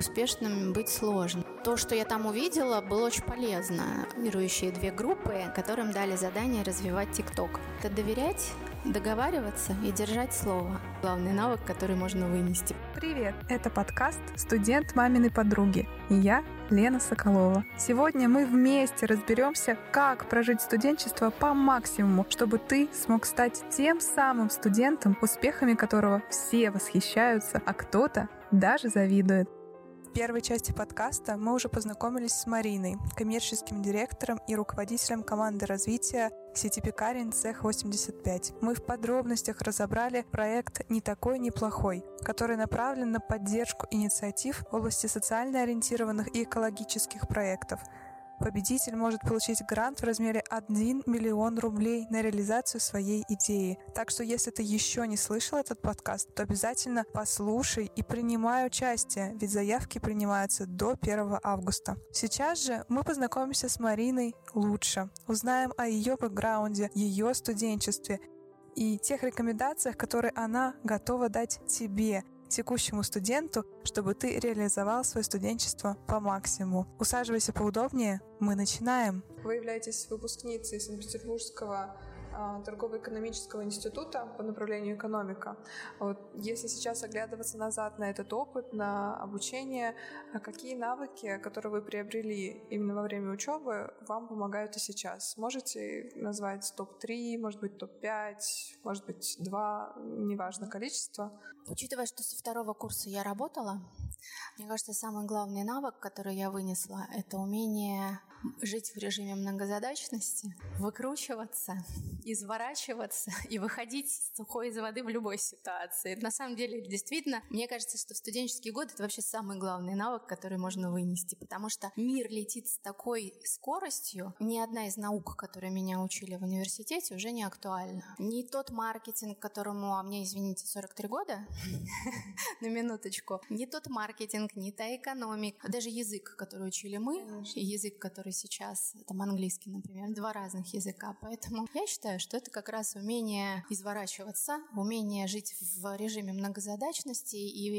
Успешным быть сложно. То, что я там увидела, было очень полезно. Мирующие две группы, которым дали задание развивать ТикТок. Это доверять, договариваться и держать слово. Главный навык, который можно вынести. Привет! Это подкаст «Студент маминой подруги» и я, Лена Соколова. Сегодня мы вместе разберемся, как прожить студенчество по максимуму, чтобы ты смог стать тем самым студентом, успехами которого все восхищаются, а кто-то даже завидует. В первой части подкаста мы уже познакомились с Мариной, коммерческим директором и руководителем команды развития сети пекарен Цех 85. Мы в подробностях разобрали проект «Не такой неплохой», который направлен на поддержку инициатив в области социально ориентированных и экологических проектов – Победитель может получить грант в размере 1 миллион рублей на реализацию своей идеи. Так что если ты еще не слышал этот подкаст, то обязательно послушай и принимай участие, ведь заявки принимаются до 1 августа. Сейчас же мы познакомимся с Мариной лучше, узнаем о ее бэкграунде, ее студенчестве и тех рекомендациях, которые она готова дать тебе – текущему студенту, чтобы ты реализовал свое студенчество по максимуму. Усаживайся поудобнее, мы начинаем. Вы являетесь выпускницей Санкт-Петербургского торгово-экономического института по направлению экономика. Вот, если сейчас оглядываться назад на этот опыт, на обучение, а какие навыки, которые вы приобрели именно во время учебы, вам помогают и сейчас? Можете назвать топ-3, может быть, топ-5, может быть, 2, неважно количество? Учитывая, что со второго курса я работала, мне кажется, самый главный навык, который я вынесла, это умение жить в режиме многозадачности, выкручиваться, изворачиваться и выходить сухой из воды в любой ситуации. На самом деле, действительно, мне кажется, что в студенческий год это вообще самый главный навык, который можно вынести, потому что мир летит с такой скоростью, ни одна из наук, которые меня учили в университете, уже не актуальна. Ни тот маркетинг, которому, а мне, извините, 43 года, на минуточку, не тот маркетинг, не та экономика, даже язык, который учили мы, и язык, который который сейчас, там английский, например, два разных языка. Поэтому я считаю, что это как раз умение изворачиваться, умение жить в режиме многозадачности и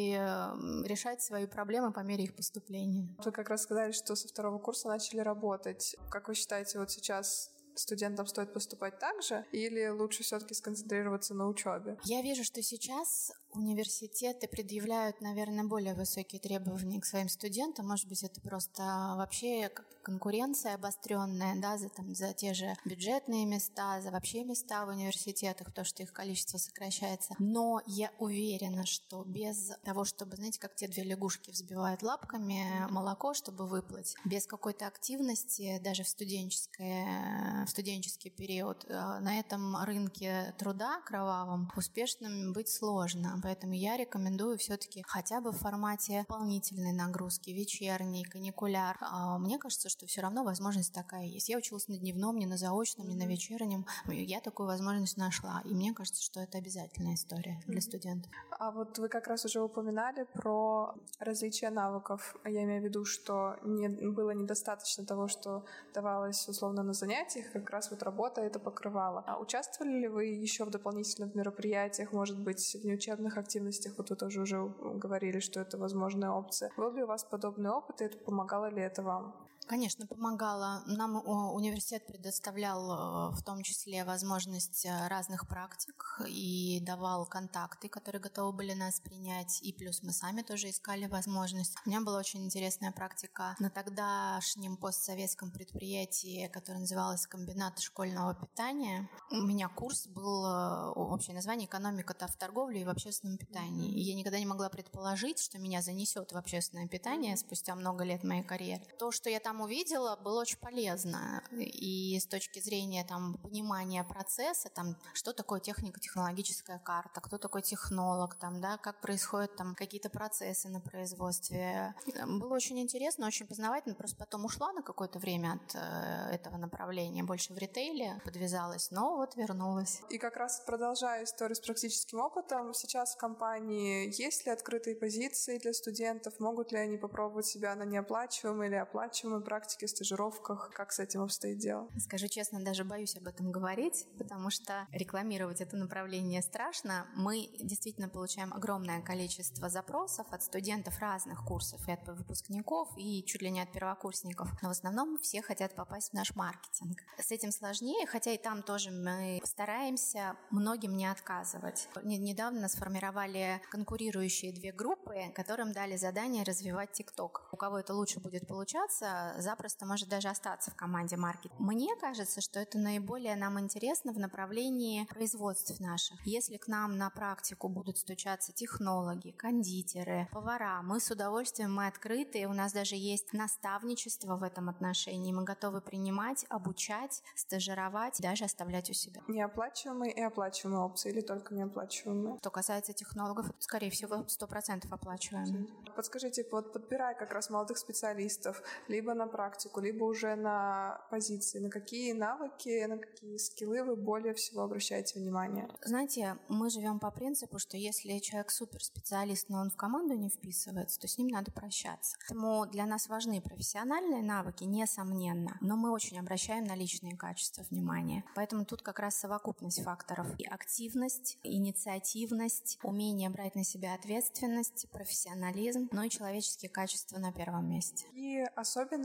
решать свои проблемы по мере их поступления. Вы как раз сказали, что со второго курса начали работать. Как вы считаете, вот сейчас студентам стоит поступать так же, или лучше все-таки сконцентрироваться на учебе? Я вижу, что сейчас университеты предъявляют, наверное, более высокие требования к своим студентам. Может быть, это просто вообще конкуренция обостренная, да, за, там, за те же бюджетные места, за вообще места в университетах, то, что их количество сокращается. Но я уверена, что без того, чтобы, знаете, как те две лягушки взбивают лапками молоко, чтобы выплыть, без какой-то активности, даже в студенческое, в студенческий период, э, на этом рынке труда кровавом успешным быть сложно. Поэтому я рекомендую все-таки хотя бы в формате дополнительной нагрузки, вечерний, каникуляр. А, мне кажется, что все равно возможность такая есть. Я училась на дневном, не на заочном, не на вечернем. Я такую возможность нашла. И мне кажется, что это обязательная история для студентов. А вот вы как раз уже упоминали про различие навыков. Я имею в виду, что не, было недостаточно того, что давалось условно на занятиях, как раз вот работа это покрывала. А участвовали ли вы еще в дополнительных мероприятиях, может быть, в неучебных активностях, вот вы тоже уже говорили, что это возможная опция. Был ли у вас подобный опыт, и это помогало ли это вам? Конечно, помогала. Нам университет предоставлял э, в том числе возможность э, разных практик и давал контакты, которые готовы были нас принять. И плюс мы сами тоже искали возможность. У меня была очень интересная практика на тогдашнем постсоветском предприятии, которое называлось «Комбинат школьного питания». У меня курс был, э, общее название «Экономика в торговле и в общественном питании». И я никогда не могла предположить, что меня занесет в общественное питание спустя много лет моей карьеры. То, что я там увидела, было очень полезно. И с точки зрения там, понимания процесса, там, что такое технико-технологическая карта, кто такой технолог, там, да, как происходят там, какие-то процессы на производстве. Было очень интересно, очень познавательно. Просто потом ушла на какое-то время от э, этого направления, больше в ритейле подвязалась, но вот вернулась. И как раз продолжая историю с практическим опытом, сейчас в компании есть ли открытые позиции для студентов? Могут ли они попробовать себя на неоплачиваемой или оплачиваемой на практике, стажировках? Как с этим обстоит дело? Скажу честно, даже боюсь об этом говорить, потому что рекламировать это направление страшно. Мы действительно получаем огромное количество запросов от студентов разных курсов, и от выпускников, и чуть ли не от первокурсников. Но в основном все хотят попасть в наш маркетинг. С этим сложнее, хотя и там тоже мы стараемся многим не отказывать. Недавно сформировали конкурирующие две группы, которым дали задание развивать ТикТок. У кого это лучше будет получаться, запросто может даже остаться в команде маркет. Мне кажется, что это наиболее нам интересно в направлении производств наших. Если к нам на практику будут стучаться технологи, кондитеры, повара, мы с удовольствием, мы открыты, у нас даже есть наставничество в этом отношении, мы готовы принимать, обучать, стажировать, даже оставлять у себя. Неоплачиваемые и оплачиваемые опции или только неоплачиваемые? Что касается технологов, скорее всего, 100% оплачиваемые. Подскажите, вот подбирая как раз молодых специалистов, либо на практику, либо уже на позиции, на какие навыки, на какие скиллы вы более всего обращаете внимание? Знаете, мы живем по принципу, что если человек суперспециалист, но он в команду не вписывается, то с ним надо прощаться. Поэтому для нас важны профессиональные навыки, несомненно, но мы очень обращаем на личные качества внимание. Поэтому тут как раз совокупность факторов. И активность, инициативность, умение брать на себя ответственность, профессионализм, но и человеческие качества на первом месте. И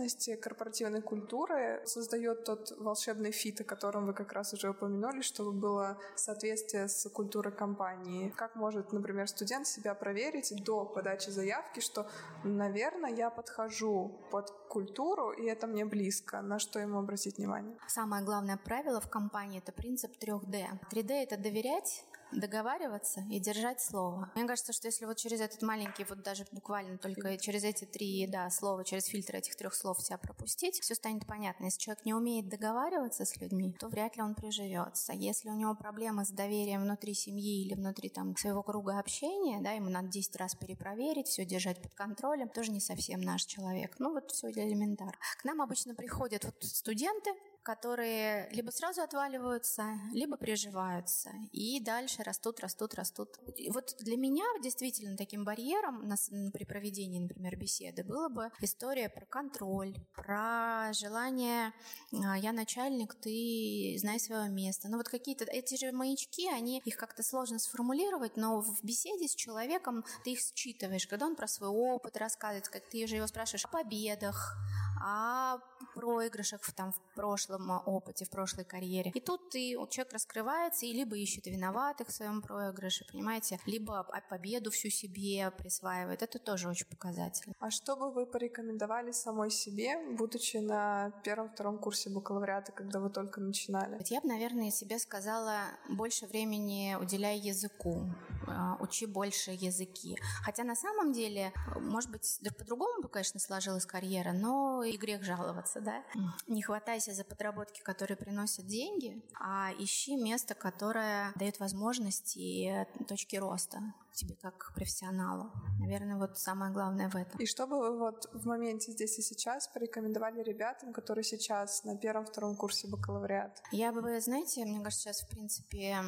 особенности корпоративной культуры создает тот волшебный фит, о котором вы как раз уже упомянули, чтобы было соответствие с культурой компании. Как может, например, студент себя проверить до подачи заявки, что, наверное, я подхожу под культуру, и это мне близко, на что ему обратить внимание? Самое главное правило в компании — это принцип 3D. 3D — это доверять, договариваться и держать слово. Мне кажется, что если вот через этот маленький, вот даже буквально только через эти три да, слова, через фильтр этих трех слов себя пропустить, все станет понятно. Если человек не умеет договариваться с людьми, то вряд ли он приживется. Если у него проблемы с доверием внутри семьи или внутри там своего круга общения, да, ему надо 10 раз перепроверить, все держать под контролем, тоже не совсем наш человек. Ну вот все элементарно. К нам обычно приходят вот студенты, которые либо сразу отваливаются, либо приживаются и дальше растут, растут, растут. И вот для меня действительно таким барьером на, при проведении, например, беседы было бы история про контроль, про желание а, «я начальник, ты знай свое место». Ну вот какие-то эти же маячки, они их как-то сложно сформулировать, но в беседе с человеком ты их считываешь, когда он про свой опыт рассказывает, как ты же его спрашиваешь о победах, о проигрышах в, там, в прошлом опыте, в прошлой карьере. И тут ты, человек раскрывается и либо ищет виноватых в своем проигрыше, понимаете, либо победу всю себе присваивает. Это тоже очень показательно. А что бы вы порекомендовали самой себе, будучи на первом-втором курсе бакалавриата, когда вы только начинали? Я бы, наверное, себе сказала, больше времени уделяй языку, а, учи больше языки. Хотя на самом деле, может быть, по-другому бы, конечно, сложилась карьера, но и грех жаловаться, да? Не хватайся за подработки, которые приносят деньги, а ищи место, которое дает возможности и точки роста тебе как профессионалу. Наверное, вот самое главное в этом. И что бы вы вот в моменте здесь и сейчас порекомендовали ребятам, которые сейчас на первом-втором курсе бакалавриат? Я бы, знаете, мне кажется, сейчас, в принципе,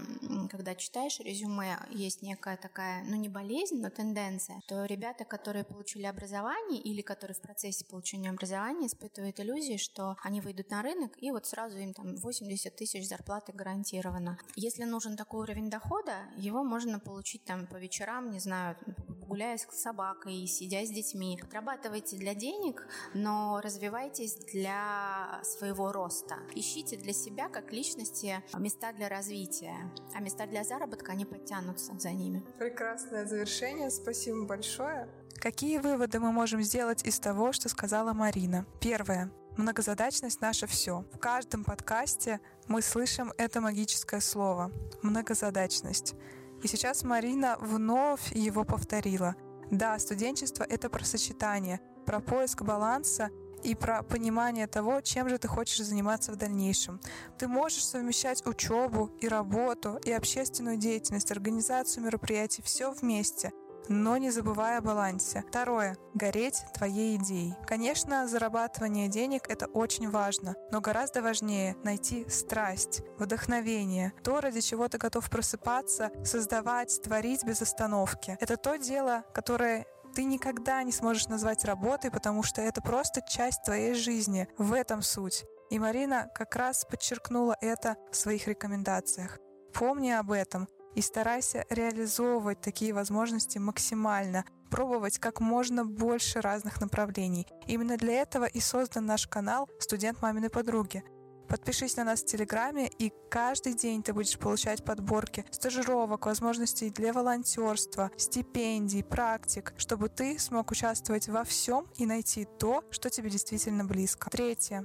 когда читаешь резюме, есть некая такая, ну не болезнь, но тенденция, то ребята, которые получили образование или которые в процессе получения образования испытывают иллюзии, что они выйдут на рынок и вот сразу им там 80 тысяч зарплаты гарантировано. Если нужен такой уровень дохода, его можно получить там по вечерам вечерам, не знаю, гуляя с собакой, сидя с детьми. Подрабатывайте для денег, но развивайтесь для своего роста. Ищите для себя как личности места для развития, а места для заработка, они подтянутся за ними. Прекрасное завершение. Спасибо большое. Какие выводы мы можем сделать из того, что сказала Марина? Первое. Многозадачность — наше все. В каждом подкасте мы слышим это магическое слово — многозадачность. И сейчас Марина вновь его повторила. Да, студенчество — это про сочетание, про поиск баланса и про понимание того, чем же ты хочешь заниматься в дальнейшем. Ты можешь совмещать учебу и работу, и общественную деятельность, организацию мероприятий, все вместе — но не забывая о балансе. Второе. Гореть твоей идеей. Конечно, зарабатывание денег — это очень важно, но гораздо важнее найти страсть, вдохновение, то, ради чего ты готов просыпаться, создавать, творить без остановки. Это то дело, которое ты никогда не сможешь назвать работой, потому что это просто часть твоей жизни. В этом суть. И Марина как раз подчеркнула это в своих рекомендациях. Помни об этом и старайся реализовывать такие возможности максимально, пробовать как можно больше разных направлений. Именно для этого и создан наш канал «Студент маминой подруги». Подпишись на нас в Телеграме, и каждый день ты будешь получать подборки стажировок, возможностей для волонтерства, стипендий, практик, чтобы ты смог участвовать во всем и найти то, что тебе действительно близко. Третье.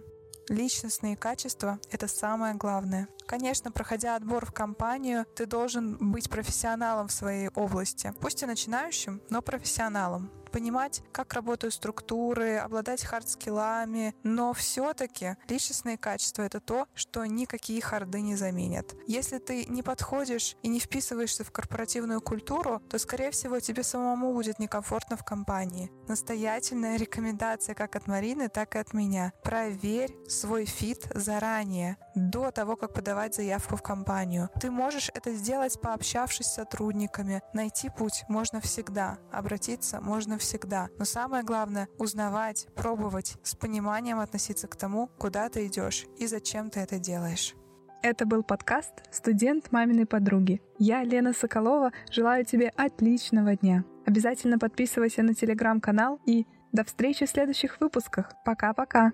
Личностные качества — это самое главное. Конечно, проходя отбор в компанию, ты должен быть профессионалом в своей области. Пусть и начинающим, но профессионалом понимать, как работают структуры, обладать hard skill ами, но все-таки личностные качества — это то, что никакие hard ы не заменят. Если ты не подходишь и не вписываешься в корпоративную культуру, то, скорее всего, тебе самому будет некомфортно в компании. Настоятельная рекомендация как от Марины, так и от меня. Проверь свой fit заранее, до того, как подавать заявку в компанию. Ты можешь это сделать, пообщавшись с сотрудниками. Найти путь можно всегда, обратиться можно всегда. Но самое главное — узнавать, пробовать, с пониманием относиться к тому, куда ты идешь и зачем ты это делаешь. Это был подкаст «Студент маминой подруги». Я, Лена Соколова, желаю тебе отличного дня. Обязательно подписывайся на телеграм-канал и до встречи в следующих выпусках. Пока-пока!